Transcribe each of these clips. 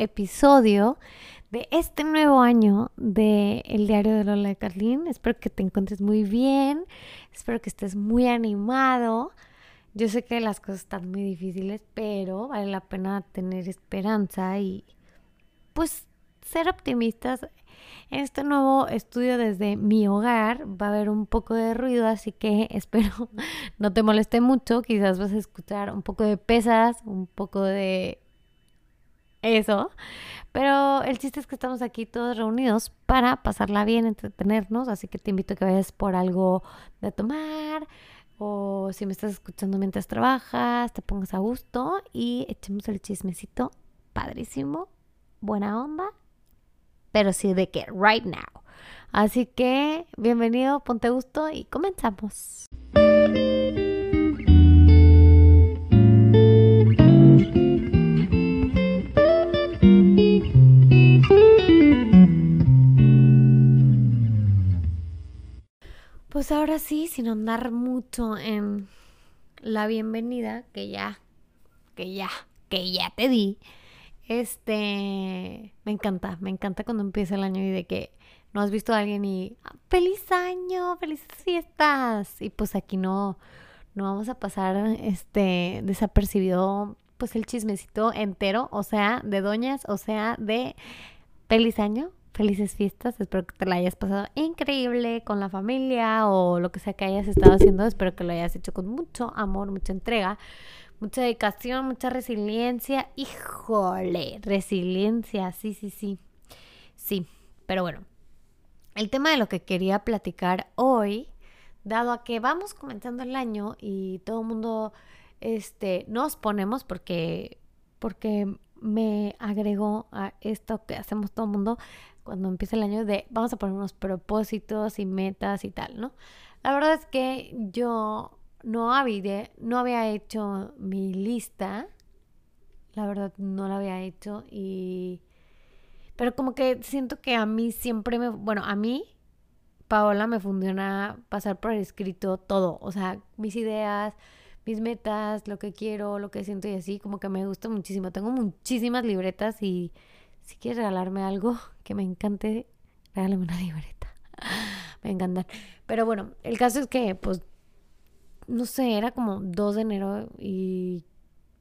episodio de este nuevo año de El Diario de Lola de Carlín. Espero que te encuentres muy bien, espero que estés muy animado. Yo sé que las cosas están muy difíciles, pero vale la pena tener esperanza y pues ser optimistas. En este nuevo estudio desde mi hogar va a haber un poco de ruido, así que espero no te moleste mucho. Quizás vas a escuchar un poco de pesas, un poco de eso. Pero el chiste es que estamos aquí todos reunidos para pasarla bien, entretenernos. Así que te invito a que vayas por algo de tomar. O si me estás escuchando mientras trabajas, te pongas a gusto y echemos el chismecito padrísimo, buena onda pero sí de que right now. Así que bienvenido, ponte gusto y comenzamos. Pues ahora sí, sin andar mucho en la bienvenida, que ya, que ya, que ya te di. Este, me encanta, me encanta cuando empieza el año y de que no has visto a alguien y ah, feliz año, felices fiestas. Y pues aquí no, no vamos a pasar este desapercibido pues el chismecito entero, o sea, de doñas, o sea, de feliz año, felices fiestas. Espero que te la hayas pasado increíble con la familia o lo que sea que hayas estado haciendo. Espero que lo hayas hecho con mucho amor, mucha entrega mucha dedicación, mucha resiliencia. Híjole, resiliencia, sí, sí, sí. Sí, pero bueno, el tema de lo que quería platicar hoy, dado a que vamos comenzando el año y todo el mundo este, nos ponemos porque, porque me agregó a esto que hacemos todo el mundo cuando empieza el año de vamos a poner unos propósitos y metas y tal, ¿no? La verdad es que yo no había, no había hecho mi lista. La verdad, no la había hecho y... Pero como que siento que a mí siempre me... Bueno, a mí, Paola, me funciona pasar por escrito todo. O sea, mis ideas, mis metas, lo que quiero, lo que siento y así. Como que me gusta muchísimo. Tengo muchísimas libretas y si quieres regalarme algo que me encante, regálame una libreta. me encantan. Pero bueno, el caso es que pues no sé, era como 2 de enero y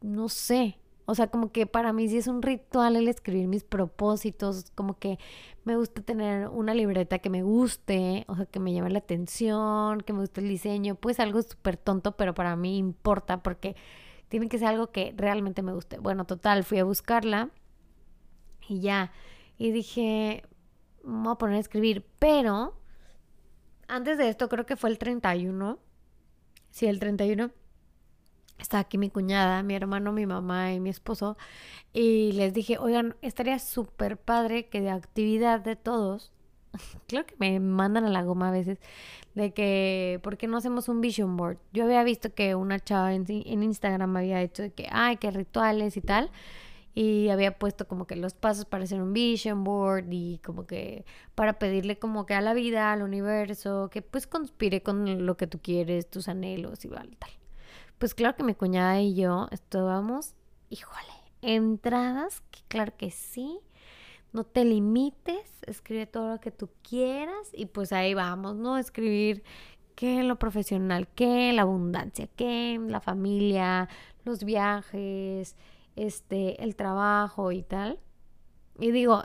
no sé. O sea, como que para mí sí es un ritual el escribir mis propósitos, como que me gusta tener una libreta que me guste, o sea, que me llame la atención, que me guste el diseño, pues algo súper tonto, pero para mí importa porque tiene que ser algo que realmente me guste. Bueno, total, fui a buscarla y ya, y dije, me voy a poner a escribir, pero antes de esto creo que fue el 31 Sí, el 31 está aquí mi cuñada, mi hermano, mi mamá y mi esposo. Y les dije, oigan, estaría súper padre que de actividad de todos, claro que me mandan a la goma a veces, de que, ¿por qué no hacemos un vision board? Yo había visto que una chava en, en Instagram había hecho de que, ay, qué rituales y tal y había puesto como que los pasos para hacer un vision board y como que para pedirle como que a la vida, al universo, que pues conspire con lo que tú quieres, tus anhelos y tal. Pues claro que mi cuñada y yo estábamos, híjole, entradas, que claro que sí. No te limites, escribe todo lo que tú quieras y pues ahí vamos, ¿no? Escribir qué lo profesional, qué la abundancia, qué la familia, los viajes, este, el trabajo y tal. Y digo,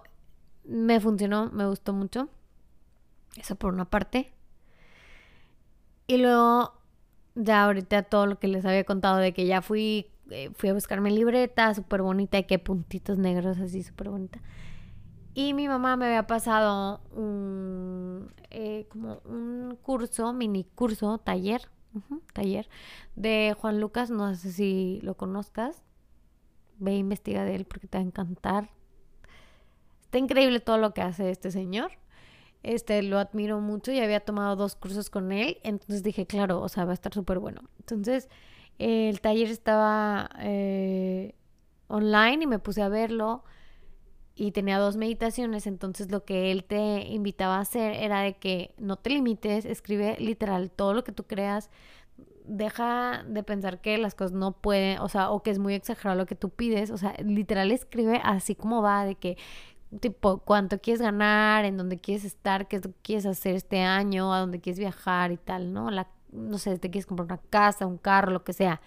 me funcionó, me gustó mucho. Eso por una parte. Y luego, ya ahorita todo lo que les había contado de que ya fui, eh, fui a buscar mi libreta, súper bonita, y que puntitos negros así, súper bonita. Y mi mamá me había pasado un, eh, como un curso, mini curso, taller, taller, de Juan Lucas, no sé si lo conozcas ve e investiga de él porque te va a encantar. Está increíble todo lo que hace este señor. Este, lo admiro mucho y había tomado dos cursos con él, entonces dije, claro, o sea, va a estar súper bueno. Entonces, el taller estaba eh, online y me puse a verlo y tenía dos meditaciones, entonces lo que él te invitaba a hacer era de que no te limites, escribe literal todo lo que tú creas, deja de pensar que las cosas no pueden, o sea, o que es muy exagerado lo que tú pides, o sea, literal escribe así como va, de que tipo cuánto quieres ganar, en dónde quieres estar, qué quieres hacer este año, a dónde quieres viajar y tal, ¿no? La, no sé, te quieres comprar una casa, un carro, lo que sea.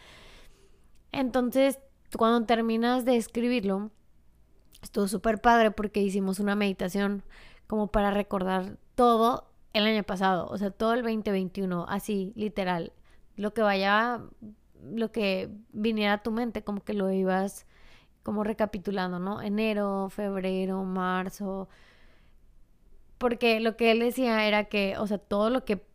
Entonces, cuando terminas de escribirlo, estuvo súper padre porque hicimos una meditación como para recordar todo el año pasado, o sea, todo el 2021, así, literal. Lo que vaya, lo que viniera a tu mente, como que lo ibas como recapitulando, ¿no? Enero, febrero, marzo. Porque lo que él decía era que, o sea, todo lo que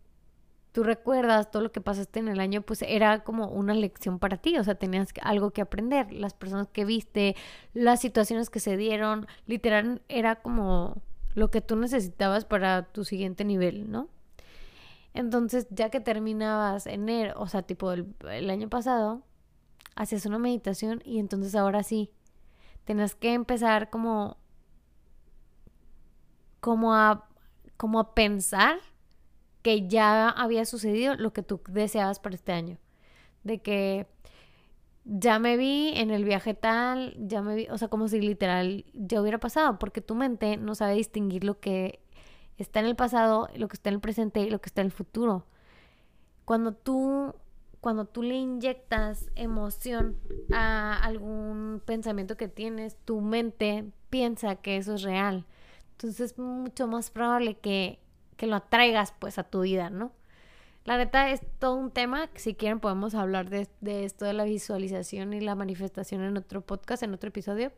tú recuerdas, todo lo que pasaste en el año, pues era como una lección para ti, o sea, tenías algo que aprender, las personas que viste, las situaciones que se dieron, literal era como lo que tú necesitabas para tu siguiente nivel, ¿no? Entonces, ya que terminabas enero, o sea, tipo el, año pasado, hacías una meditación y entonces ahora sí, Tienes que empezar como, como a, como a pensar que ya había sucedido lo que tú deseabas para este año. De que ya me vi en el viaje tal, ya me vi, o sea, como si literal ya hubiera pasado, porque tu mente no sabe distinguir lo que está en el pasado, lo que está en el presente y lo que está en el futuro. Cuando tú cuando tú le inyectas emoción a algún pensamiento que tienes, tu mente piensa que eso es real. Entonces es mucho más probable que, que lo atraigas pues a tu vida, ¿no? La neta es todo un tema, si quieren podemos hablar de, esto de la visualización y la manifestación en otro podcast, en otro episodio.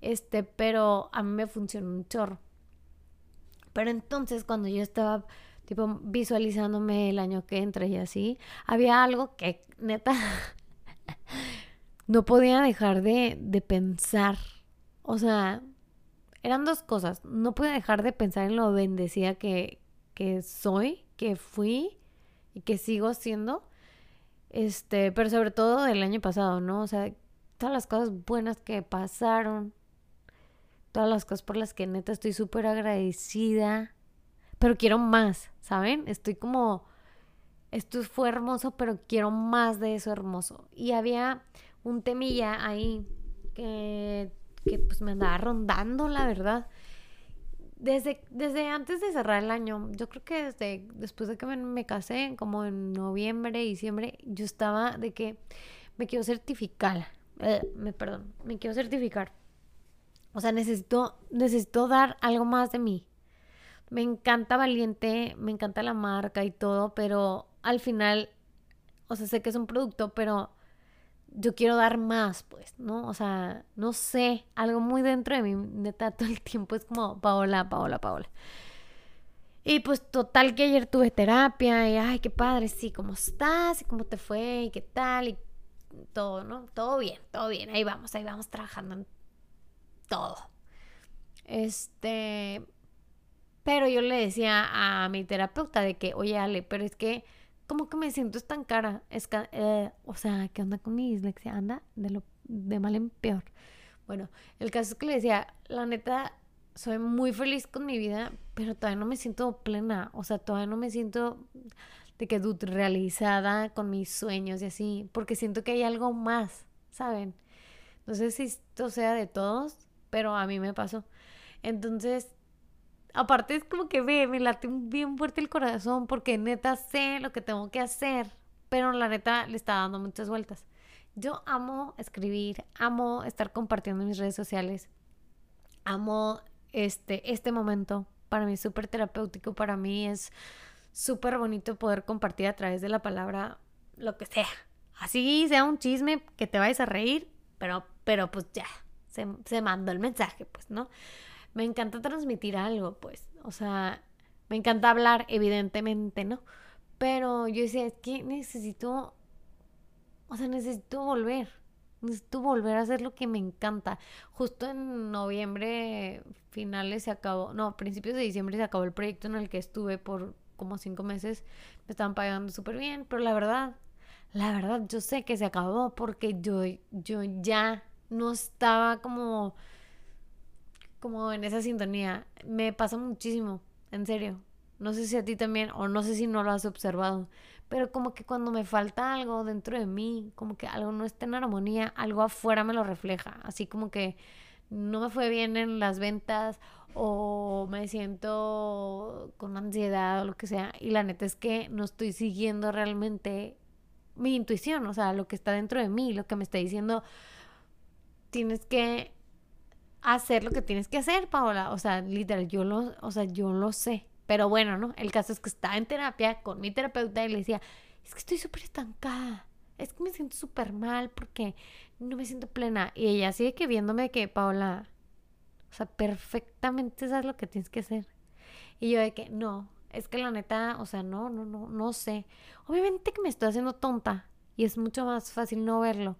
Este, pero a mí me funcionó un chorro. Pero entonces cuando yo estaba tipo visualizándome el año que entra y así, había algo que neta no podía dejar de, de pensar. O sea, eran dos cosas. No podía dejar de pensar en lo bendecida que, que soy, que fui y que sigo siendo. Este, pero sobre todo del año pasado, ¿no? O sea, todas las cosas buenas que pasaron, todas las cosas por las que neta estoy súper agradecida pero quiero más, ¿saben? Estoy como, esto fue hermoso, pero quiero más de eso hermoso. Y había un temilla ahí que, que pues me andaba rondando, la verdad. Desde, desde antes de cerrar el año, yo creo que desde después de que me, me casé, como en noviembre, diciembre, yo estaba de que me quiero certificar. Eh, me perdón, me quiero certificar. O sea, necesito, necesito dar algo más de mí me encanta Valiente, me encanta la marca y todo, pero al final, o sea, sé que es un producto, pero yo quiero dar más, pues, ¿no? O sea, no sé, algo muy dentro de mí, neta, todo el tiempo es como Paola, Paola, Paola. Y pues total que ayer tuve terapia y, ay, qué padre, sí, ¿cómo estás? ¿Y cómo te fue? ¿Y qué tal? Y todo, ¿no? Todo bien, todo bien, ahí vamos, ahí vamos trabajando en todo. Este, pero yo le decía a mi terapeuta de que, oye, Ale, pero es que como que me siento tan cara. Es eh, o sea, ¿qué onda con mi dislexia? Anda de, lo, de mal en peor. Bueno, el caso es que le decía, la neta, soy muy feliz con mi vida, pero todavía no me siento plena. O sea, todavía no me siento de que realizada con mis sueños y así, porque siento que hay algo más, ¿saben? No sé si esto sea de todos, pero a mí me pasó. Entonces, Aparte es como que ve, me late bien fuerte el corazón porque neta sé lo que tengo que hacer, pero la neta le está dando muchas vueltas. Yo amo escribir, amo estar compartiendo en mis redes sociales, amo este, este momento. Para mí es súper terapéutico, para mí es súper bonito poder compartir a través de la palabra lo que sea. Así sea un chisme que te vayas a reír, pero, pero pues ya, se, mandó el mensaje, pues, ¿no? me encanta transmitir algo, pues. O sea, me encanta hablar, evidentemente, ¿no? Pero yo decía, es que necesito, o sea, necesito volver. Necesito volver a hacer lo que me encanta. Justo en noviembre, finales se acabó, no, principios de diciembre se acabó el proyecto en el que estuve por como cinco meses. Me estaban pagando súper bien, pero la verdad, la verdad, yo sé que se acabó porque yo, yo ya no estaba como como en esa sintonía. Me pasa muchísimo, en serio. No sé si a ti también, o no sé si no lo has observado, pero como que cuando me falta algo dentro de mí, como que algo no está en armonía, algo afuera me lo refleja. Así como que no me fue bien en las ventas o me siento con ansiedad o lo que sea. Y la neta es que no estoy siguiendo realmente mi intuición, o sea, lo que está dentro de mí, lo que me está diciendo, tienes que hacer lo que tienes que hacer, Paola. O sea, literal, yo lo, o sea, yo lo sé. Pero bueno, ¿no? El caso es que estaba en terapia con mi terapeuta y le decía, es que estoy súper estancada. Es que me siento súper mal porque no me siento plena. Y ella sigue que viéndome que, Paola, o sea, perfectamente sabes lo que tienes que hacer. Y yo de que, no, es que la neta, o sea, no, no, no, no sé. Obviamente que me estoy haciendo tonta y es mucho más fácil no verlo.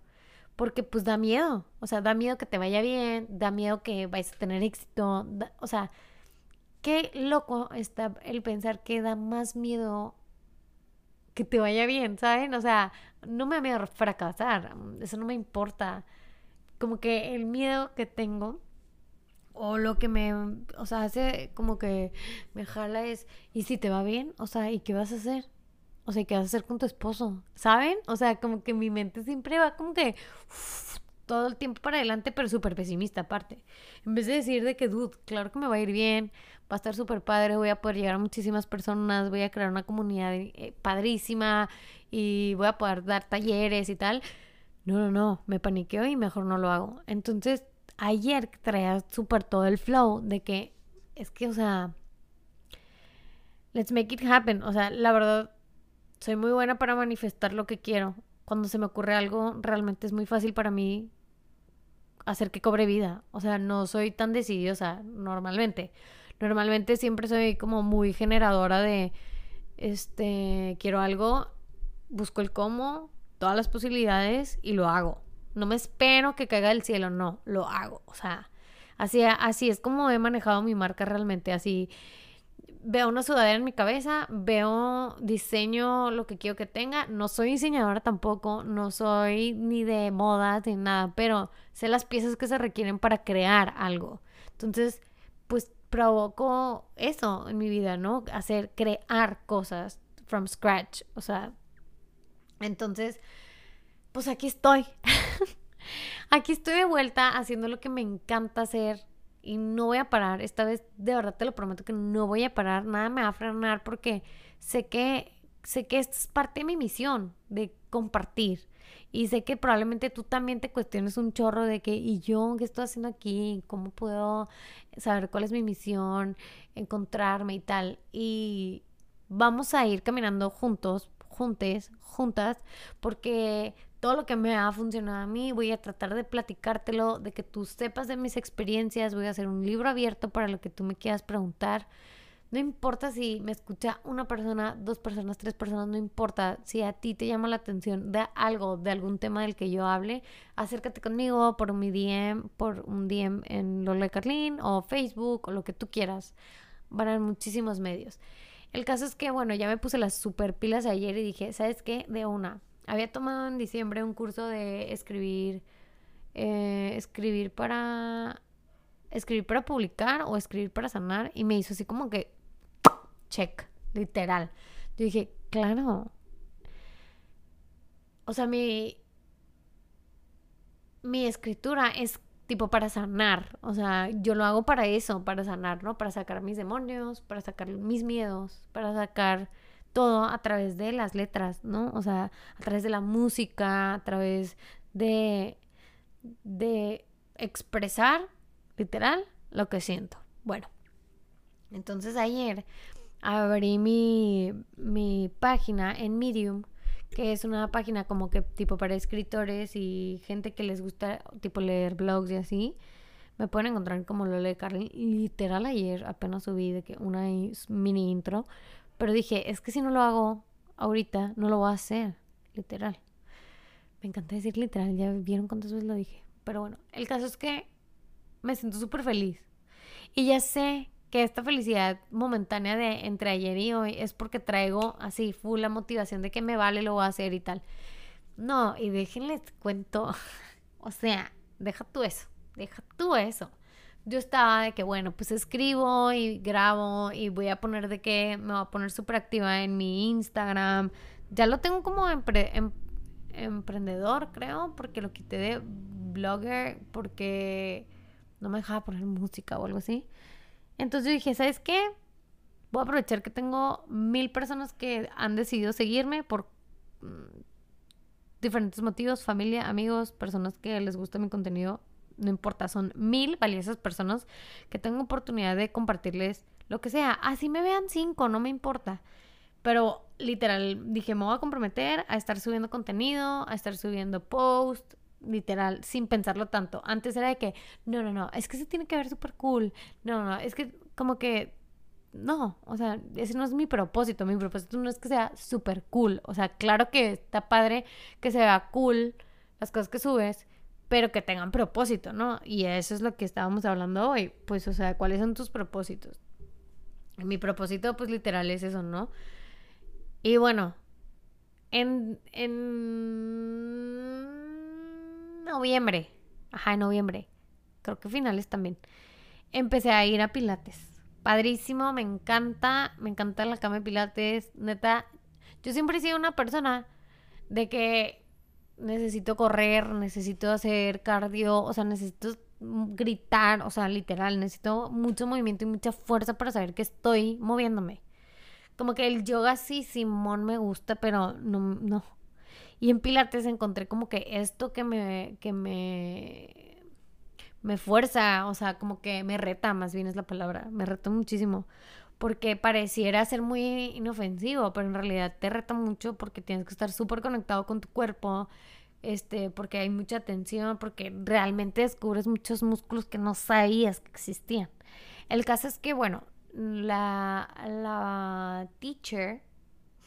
Porque pues da miedo, o sea, da miedo que te vaya bien, da miedo que vayas a tener éxito, o sea, qué loco está el pensar que da más miedo que te vaya bien, ¿saben? O sea, no me da miedo fracasar, eso no me importa. Como que el miedo que tengo o lo que me, o sea, hace como que me jala es, ¿y si te va bien? O sea, ¿y qué vas a hacer? O sea, ¿qué vas a hacer con tu esposo? ¿Saben? O sea, como que mi mente siempre va como que todo el tiempo para adelante, pero súper pesimista aparte. En vez de decir de que, dude, claro que me va a ir bien, va a estar súper padre, voy a poder llegar a muchísimas personas, voy a crear una comunidad eh, padrísima y voy a poder dar talleres y tal. No, no, no, me paniqueo y mejor no lo hago. Entonces, ayer traía súper todo el flow de que es que, o sea, let's make it happen. O sea, la verdad, soy muy buena para manifestar lo que quiero. Cuando se me ocurre algo, realmente es muy fácil para mí hacer que cobre vida. O sea, no soy tan decidiosa normalmente. Normalmente siempre soy como muy generadora de, este, quiero algo, busco el cómo, todas las posibilidades y lo hago. No me espero que caiga del cielo, no, lo hago. O sea, así, así es como he manejado mi marca realmente. Así veo una sudadera en mi cabeza, veo diseño lo que quiero que tenga. No soy diseñadora tampoco, no soy ni de moda ni nada, pero sé las piezas que se requieren para crear algo. Entonces, pues provoco eso en mi vida, ¿no? Hacer, crear cosas from scratch. O sea, entonces pues aquí estoy. aquí estoy de vuelta haciendo lo que me encanta hacer y no voy a parar. Esta vez de verdad te lo prometo que no voy a parar, nada me va a frenar porque sé que sé que esto es parte de mi misión de compartir. Y sé que probablemente tú también te cuestiones un chorro de que, ¿y yo qué estoy haciendo aquí? ¿Cómo puedo saber cuál es mi misión? Encontrarme y tal. Y vamos a ir caminando juntos, juntes, juntas, porque todo lo que me ha funcionado a mí, voy a tratar de platicártelo, de que tú sepas de mis experiencias, voy a hacer un libro abierto para lo que tú me quieras preguntar. No importa si me escucha una persona, dos personas, tres personas, no importa. Si a ti te llama la atención de algo, de algún tema del que yo hable, acércate conmigo por mi DM, por un DM en Lola Carlín o Facebook o lo que tú quieras. Van a haber muchísimos medios. El caso es que, bueno, ya me puse las super pilas ayer y dije, ¿sabes qué? De una, había tomado en diciembre un curso de escribir, eh, escribir para, escribir para publicar o escribir para sanar y me hizo así como que, check, literal. Yo dije, claro. O sea, mi, mi escritura es tipo para sanar. O sea, yo lo hago para eso, para sanar, ¿no? Para sacar mis demonios, para sacar mis miedos, para sacar todo a través de las letras, ¿no? O sea, a través de la música, a través de, de expresar, literal, lo que siento. Bueno, entonces ayer abrí mi, mi página en Medium, que es una página como que tipo para escritores y gente que les gusta tipo leer blogs y así. Me pueden encontrar como lo lee Carly. Literal ayer apenas subí de que una mini intro pero dije, es que si no lo hago ahorita, no lo voy a hacer, literal. Me encanta decir literal, ya vieron cuántas veces lo dije. Pero bueno, el caso es que me siento súper feliz. Y ya sé que esta felicidad momentánea de entre ayer y hoy es porque traigo así full la motivación de que me vale, lo voy a hacer y tal. No, y déjenles cuento, o sea, deja tú eso, deja tú eso. Yo estaba de que, bueno, pues escribo y grabo y voy a poner de que me voy a poner súper activa en mi Instagram. Ya lo tengo como em, emprendedor, creo, porque lo quité de blogger porque no me dejaba poner música o algo así. Entonces yo dije, ¿sabes qué? Voy a aprovechar que tengo mil personas que han decidido seguirme por mm, diferentes motivos, familia, amigos, personas que les gusta mi contenido, no importa, son mil valiosas personas que tengo oportunidad de compartirles lo que sea. Así me vean cinco, no me importa. Pero literal, dije, me voy a comprometer a estar subiendo contenido, a estar subiendo post, literal, sin pensarlo tanto. Antes era de que, no, no, no, es que se tiene que ver súper cool. No, no, es que como que, no, o sea, ese no es mi propósito. Mi propósito no es que sea súper cool. O sea, claro que está padre que se vea cool las cosas que subes, pero que tengan propósito, ¿no? Y eso es lo que estábamos hablando hoy. Pues, o sea, ¿cuáles son tus propósitos? Mi propósito, pues literal, es eso, ¿no? Y bueno, en, en noviembre, ajá, en noviembre, creo que finales también, empecé a ir a Pilates. Padrísimo, me encanta, me encanta la cama de Pilates, neta. Yo siempre he sido una persona de que necesito correr, necesito hacer cardio, o sea, necesito gritar, o sea, literal, necesito mucho movimiento y mucha fuerza para saber que estoy moviéndome. Como que el yoga sí, Simón me gusta, pero no, no. Y en Pilates encontré como que esto que me, que me, me fuerza, o sea, como que me reta, más bien es la palabra, me reta muchísimo. Porque pareciera ser muy inofensivo, pero en realidad te reta mucho porque tienes que estar súper conectado con tu cuerpo, este, porque hay mucha tensión, porque realmente descubres muchos músculos que no sabías que existían. El caso es que, bueno, la, la teacher,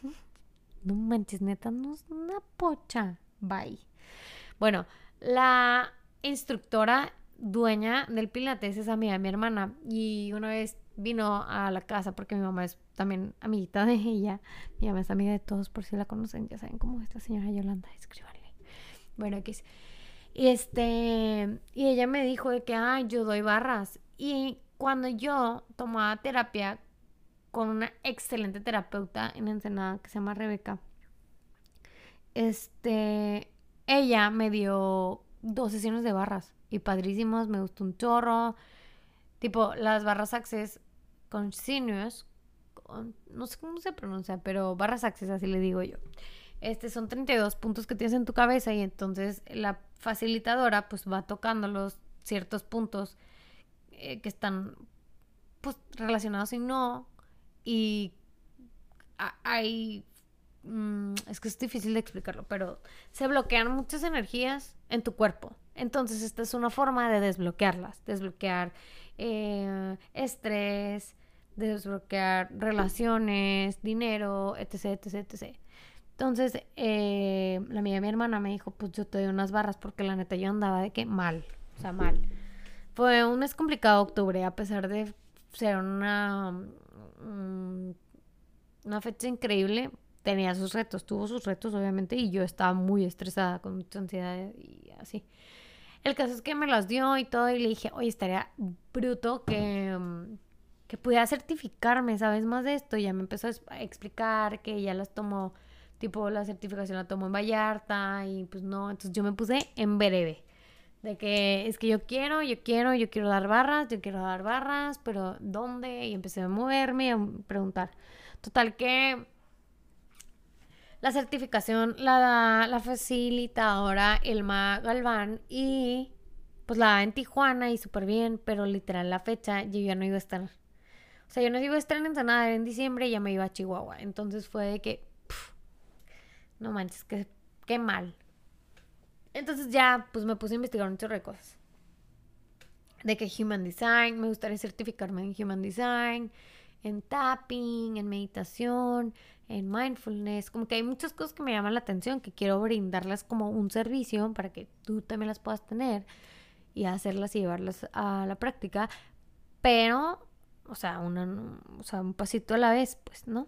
no manches, neta, no es una pocha. Bye. Bueno, la instructora dueña del Pilates es amiga de mi hermana y una vez vino a la casa porque mi mamá es también amiguita de ella. Mi mamá es amiga de todos por si la conocen, ya saben cómo es esta señora Yolanda, escríbanle. Bueno, aquí Y este, y ella me dijo de que, ay, yo doy barras. Y cuando yo tomaba terapia con una excelente terapeuta en Ensenada que se llama Rebeca, este, ella me dio dos sesiones de barras y padrísimos, me gustó un chorro. Tipo, las barras Access Continuous, no sé cómo se pronuncia, pero barras Access, así le digo yo. Este son 32 puntos que tienes en tu cabeza y entonces la facilitadora pues va tocando los ciertos puntos eh, que están pues relacionados y no. Y hay... Mm, es que es difícil de explicarlo, pero se bloquean muchas energías en tu cuerpo. Entonces esta es una forma de desbloquearlas, desbloquear eh, estrés, desbloquear relaciones, dinero, etc, etc, etc. Entonces, eh, la amiga de mi hermana me dijo, pues yo te doy unas barras porque la neta yo andaba de que mal, o sea, mal. Fue un mes complicado octubre, a pesar de ser una, mm, una fecha increíble. Tenía sus retos, tuvo sus retos, obviamente, y yo estaba muy estresada, con mucha ansiedad y así. El caso es que me las dio y todo, y le dije, oye, estaría bruto que, mm, que pudiera certificarme, ¿sabes? Más de esto. Y ya me empezó a explicar que ya las tomó, tipo, la certificación la tomó en Vallarta, y pues no, entonces yo me puse en breve. De que es que yo quiero, yo quiero, yo quiero dar barras, yo quiero dar barras, pero ¿dónde? Y empecé a moverme y a preguntar. Total que la certificación la da la facilitadora Elma Galván y pues la da en Tijuana y súper bien, pero literal la fecha yo ya no iba a estar. O sea, yo no iba a estar en diciembre y ya me iba a Chihuahua. Entonces fue de que, no manches, que, qué mal. Entonces ya, pues me puse a investigar un chorro de cosas. De que Human Design, me gustaría certificarme en Human Design, en tapping, en meditación, en mindfulness. Como que hay muchas cosas que me llaman la atención, que quiero brindarlas como un servicio para que tú también las puedas tener y hacerlas y llevarlas a la práctica. Pero, o sea, una, o sea, un pasito a la vez, pues, ¿no?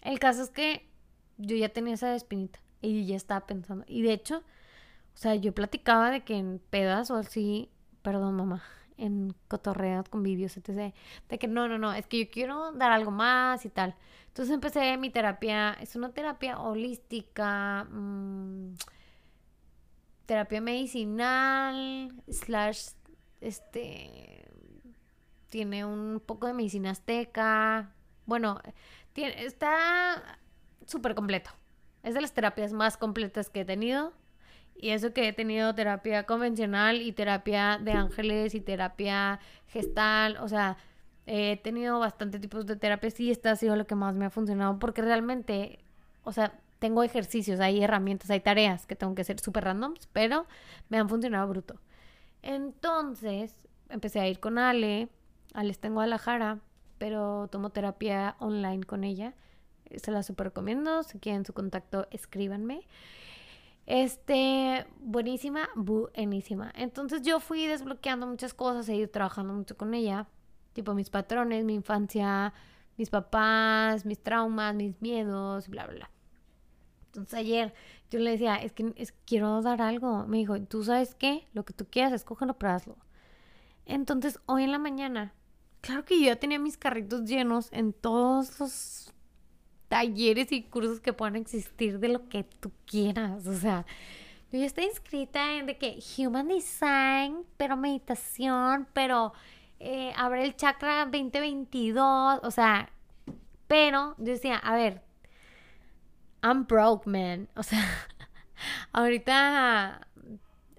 El caso es que yo ya tenía esa espinita y ya estaba pensando. Y de hecho, o sea, yo platicaba de que en pedas o así, perdón mamá, en cotorreos, convivios, etc. De que no, no, no, es que yo quiero dar algo más y tal. Entonces empecé mi terapia, es una terapia holística, mm, terapia medicinal, slash, este, tiene un poco de medicina azteca. Bueno, está súper completo. Es de las terapias más completas que he tenido. Y eso que he tenido terapia convencional y terapia de ángeles y terapia gestal, o sea, he tenido bastante tipos de terapias y esta ha sido lo que más me ha funcionado porque realmente, o sea, tengo ejercicios, hay herramientas, hay tareas que tengo que hacer súper randoms, pero me han funcionado bruto. Entonces, empecé a ir con Ale está en Guadalajara, pero tomo terapia online con ella. Se la súper recomiendo, si quieren su contacto, escríbanme. Este, buenísima, buenísima. Entonces yo fui desbloqueando muchas cosas, he ido trabajando mucho con ella, tipo mis patrones, mi infancia, mis papás, mis traumas, mis miedos, bla, bla, bla. Entonces ayer yo le decía, es que quiero dar algo. Me dijo, ¿tú sabes qué? Lo que tú quieras, escógelo, pero hazlo. Entonces hoy en la mañana, claro que yo ya tenía mis carritos llenos en todos los talleres y cursos que puedan existir de lo que tú quieras. O sea, yo ya estoy inscrita en de que Human Design, pero meditación, pero eh, abre el chakra 2022. O sea, pero yo decía, a ver, I'm broke, man. O sea, ahorita,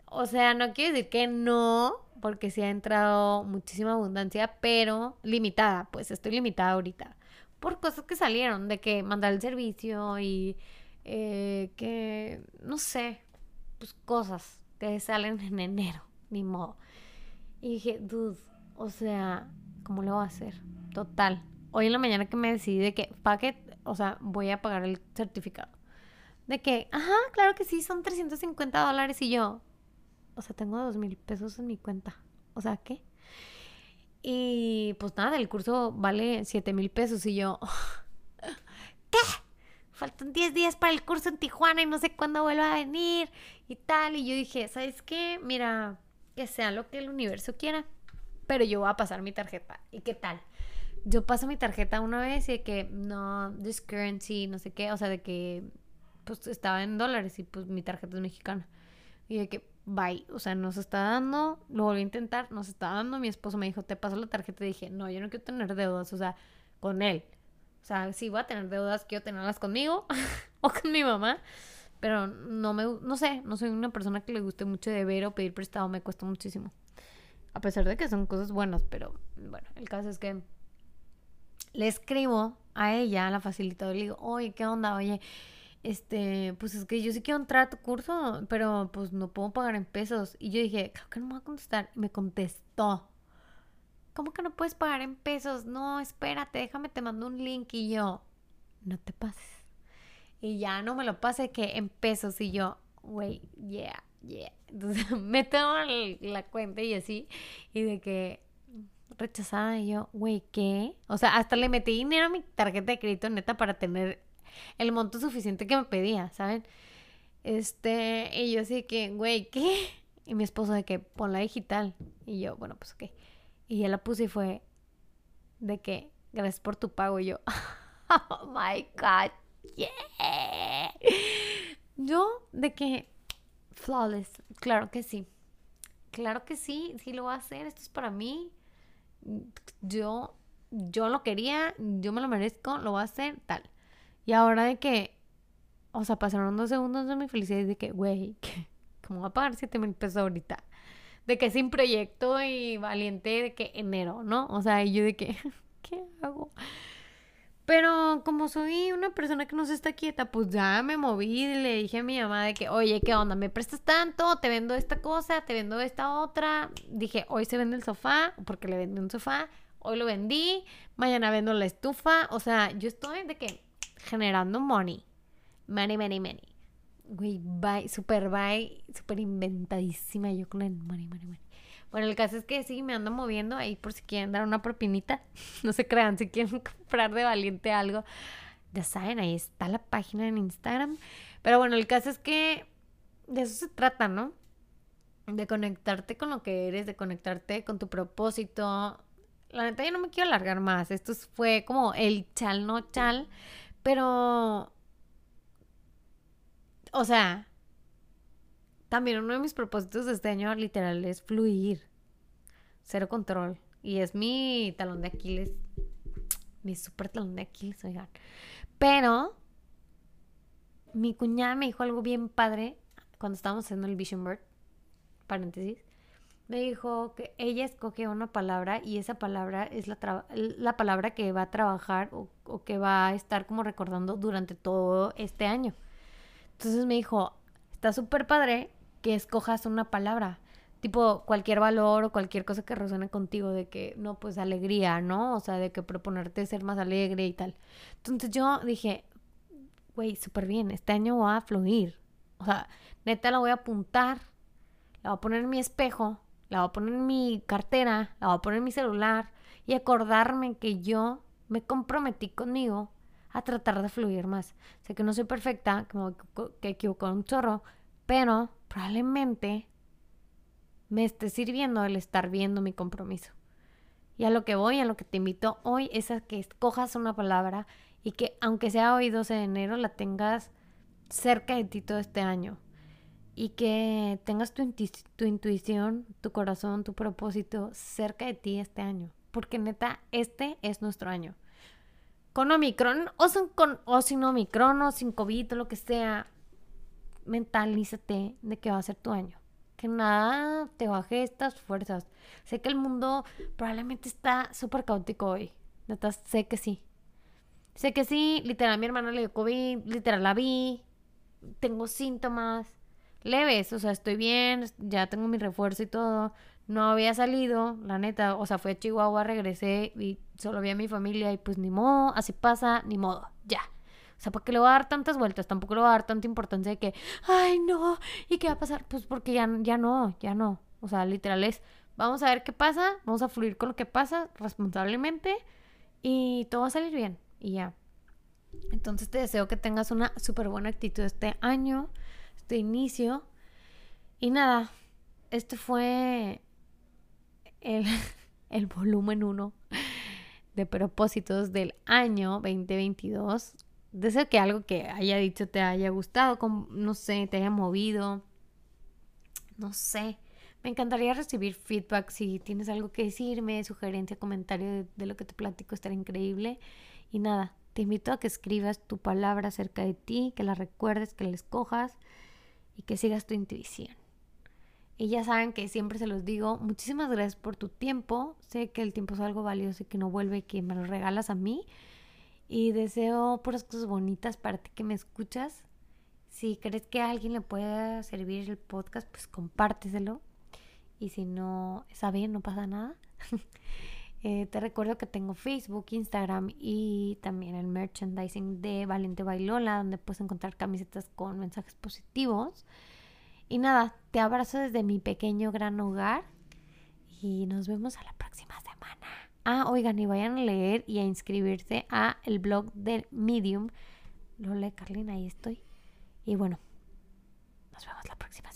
o sea, no quiero decir que no, porque sí ha entrado muchísima abundancia, pero limitada, pues estoy limitada ahorita por cosas que salieron, de que mandar el servicio y eh, que, no sé, pues cosas que salen en enero, ni modo. Y dije, dude, o sea, ¿cómo lo voy a hacer? Total. Hoy en la mañana que me decidí de que, paquet, o sea, voy a pagar el certificado. De que, ajá, claro que sí, son 350 dólares y yo, o sea, tengo dos mil pesos en mi cuenta. O sea, ¿qué? Y pues nada, el curso vale 7 mil pesos y yo, ¿qué? Faltan 10 días para el curso en Tijuana y no sé cuándo vuelva a venir y tal. Y yo dije, ¿sabes qué? Mira, que sea lo que el universo quiera, pero yo voy a pasar mi tarjeta. ¿Y qué tal? Yo paso mi tarjeta una vez y de que no, this currency, no sé qué, o sea, de que pues estaba en dólares y pues mi tarjeta es mexicana. Y de que, bye, o sea, no se está dando, lo volví a intentar, no se está dando, mi esposo me dijo, te paso la tarjeta y dije, no, yo no quiero tener deudas, o sea, con él. O sea, si voy a tener deudas, quiero tenerlas conmigo o con mi mamá, pero no me, no sé, no soy una persona que le guste mucho de ver o pedir prestado, me cuesta muchísimo. A pesar de que son cosas buenas, pero bueno, el caso es que le escribo a ella, a la facilitadora, le digo, oye, ¿qué onda? Oye, este, pues es que yo sí quiero entrar a tu curso, pero pues no puedo pagar en pesos. Y yo dije, creo que no me va a contestar. Y me contestó, ¿cómo que no puedes pagar en pesos? No, espérate, déjame, te mando un link. Y yo, no te pases. Y ya no me lo pase que en pesos. Y yo, güey, yeah, yeah. Entonces meto la cuenta y así. Y de que rechazada. Y yo, güey, ¿qué? O sea, hasta le metí dinero a mi tarjeta de crédito neta para tener el monto suficiente que me pedía, ¿saben? Este, y yo así que, güey, ¿qué? Y mi esposo de que, ponla digital. Y yo, bueno, pues ok. Y ya la puse y fue de que, gracias por tu pago. Y yo, oh my God, yeah. Yo, de que, flawless, claro que sí. Claro que sí, sí lo voy a hacer, esto es para mí. Yo, yo lo quería, yo me lo merezco, lo voy a hacer, tal. Y ahora de que, o sea, pasaron dos segundos de mi felicidad y de que, güey, ¿cómo va a pagar 7 mil pesos ahorita? De que sin proyecto y valiente de que enero, ¿no? O sea, y yo de que, ¿qué hago? Pero como soy una persona que no se está quieta, pues ya me moví y le dije a mi mamá de que, oye, ¿qué onda? ¿Me prestas tanto? ¿Te vendo esta cosa? ¿Te vendo esta otra? Dije, hoy se vende el sofá, porque le vendí un sofá. Hoy lo vendí, mañana vendo la estufa. O sea, yo estoy de que generando money. Money, money, money. Güey, super bye, super inventadísima yo con el money, money, money. Bueno, el caso es que sí, me ando moviendo ahí por si quieren dar una propinita. No se crean, si quieren comprar de valiente algo. Ya saben, ahí está la página en Instagram. Pero bueno, el caso es que de eso se trata, ¿no? de conectarte con lo que eres, de conectarte con tu propósito. La neta, yo no me quiero alargar más. Esto fue como el chal, no chal. Pero. O sea. También uno de mis propósitos de este año, literal, es fluir. Cero control. Y es mi talón de Aquiles. Mi súper talón de Aquiles, oigan. Pero. Mi cuñada me dijo algo bien padre cuando estábamos haciendo el Vision Board paréntesis, me dijo que ella escoge una palabra y esa palabra es la, la palabra que va a trabajar o, o, que va a estar como recordando durante todo este año. Entonces me dijo, está súper padre que escojas una palabra, tipo cualquier valor o cualquier cosa que resuene contigo, de que, no, pues alegría, ¿no? O sea, de que proponerte ser más alegre y tal. Entonces yo dije, güey, súper bien, este año va a fluir. O sea, neta la voy a apuntar la voy a poner en mi espejo, la voy a poner en mi cartera, la voy a poner en mi celular y acordarme que yo me comprometí conmigo a tratar de fluir más. Sé que no soy perfecta, como que equivoco un chorro, pero probablemente me esté sirviendo el estar viendo mi compromiso. Y a lo que voy, a lo que te invito hoy es a que escojas una palabra y que aunque sea hoy 12 de enero, la tengas cerca de ti todo este año y que tengas tu, intuición, tu corazón, tu propósito cerca de ti este año. Porque neta, este es nuestro año. Con Omicron o sin, con, o sin Omicron o sin COVID o lo que sea, mentalízate de que va a ser tu año. Que nada te baje estas fuerzas. Sé que el mundo probablemente está súper caótico hoy. Neta, sé que sí. Sé que sí, literal, mi hermana le dio COVID, literal la vi, tengo síntomas leves, o sea, estoy bien, ya tengo mi refuerzo y todo. No había salido, la neta, o sea, fui a Chihuahua, regresé y solo vi a mi familia y pues ni modo, así pasa, ni modo, ya. O sea, ¿por qué le voy a dar tantas vueltas? Tampoco le voy a dar tanta importancia de que, ay, no, ¿y qué va a pasar? Pues porque ya, ya no, ya no. O sea, literal es, vamos a ver qué pasa, vamos a fluir con lo que pasa responsablemente y todo va a salir bien y ya. Entonces te deseo que tengas una súper buena actitud este año este inicio. Y nada, este fue el, el volumen 1 de propósitos del año 2022. Deseo que algo que haya dicho te haya gustado, no sé, te haya movido. No sé. Me encantaría recibir feedback si tienes algo que decirme, sugerencia, comentario de, de lo que te platico, estaría increíble. Y nada, te invito a que escribas tu palabra acerca de ti, que la recuerdes, que la escojas y que sigas tu intuición. Y ya saben que siempre se los digo, muchísimas gracias por tu tiempo. Sé que el tiempo es algo valioso y que no vuelve y que me lo regalas a mí. Y deseo puras cosas bonitas para ti que me escuchas. Si crees que a alguien le pueda servir el podcast, pues compárteselo. Y si no está bien, no pasa nada. Eh, te recuerdo que tengo Facebook, Instagram y también el merchandising de Valente Bailola, donde puedes encontrar camisetas con mensajes positivos. Y nada, te abrazo desde mi pequeño gran hogar y nos vemos a la próxima semana. Ah, oigan, y vayan a leer y a inscribirse a el blog del Medium. Lo lee Carlina, ahí estoy. Y bueno, nos vemos la próxima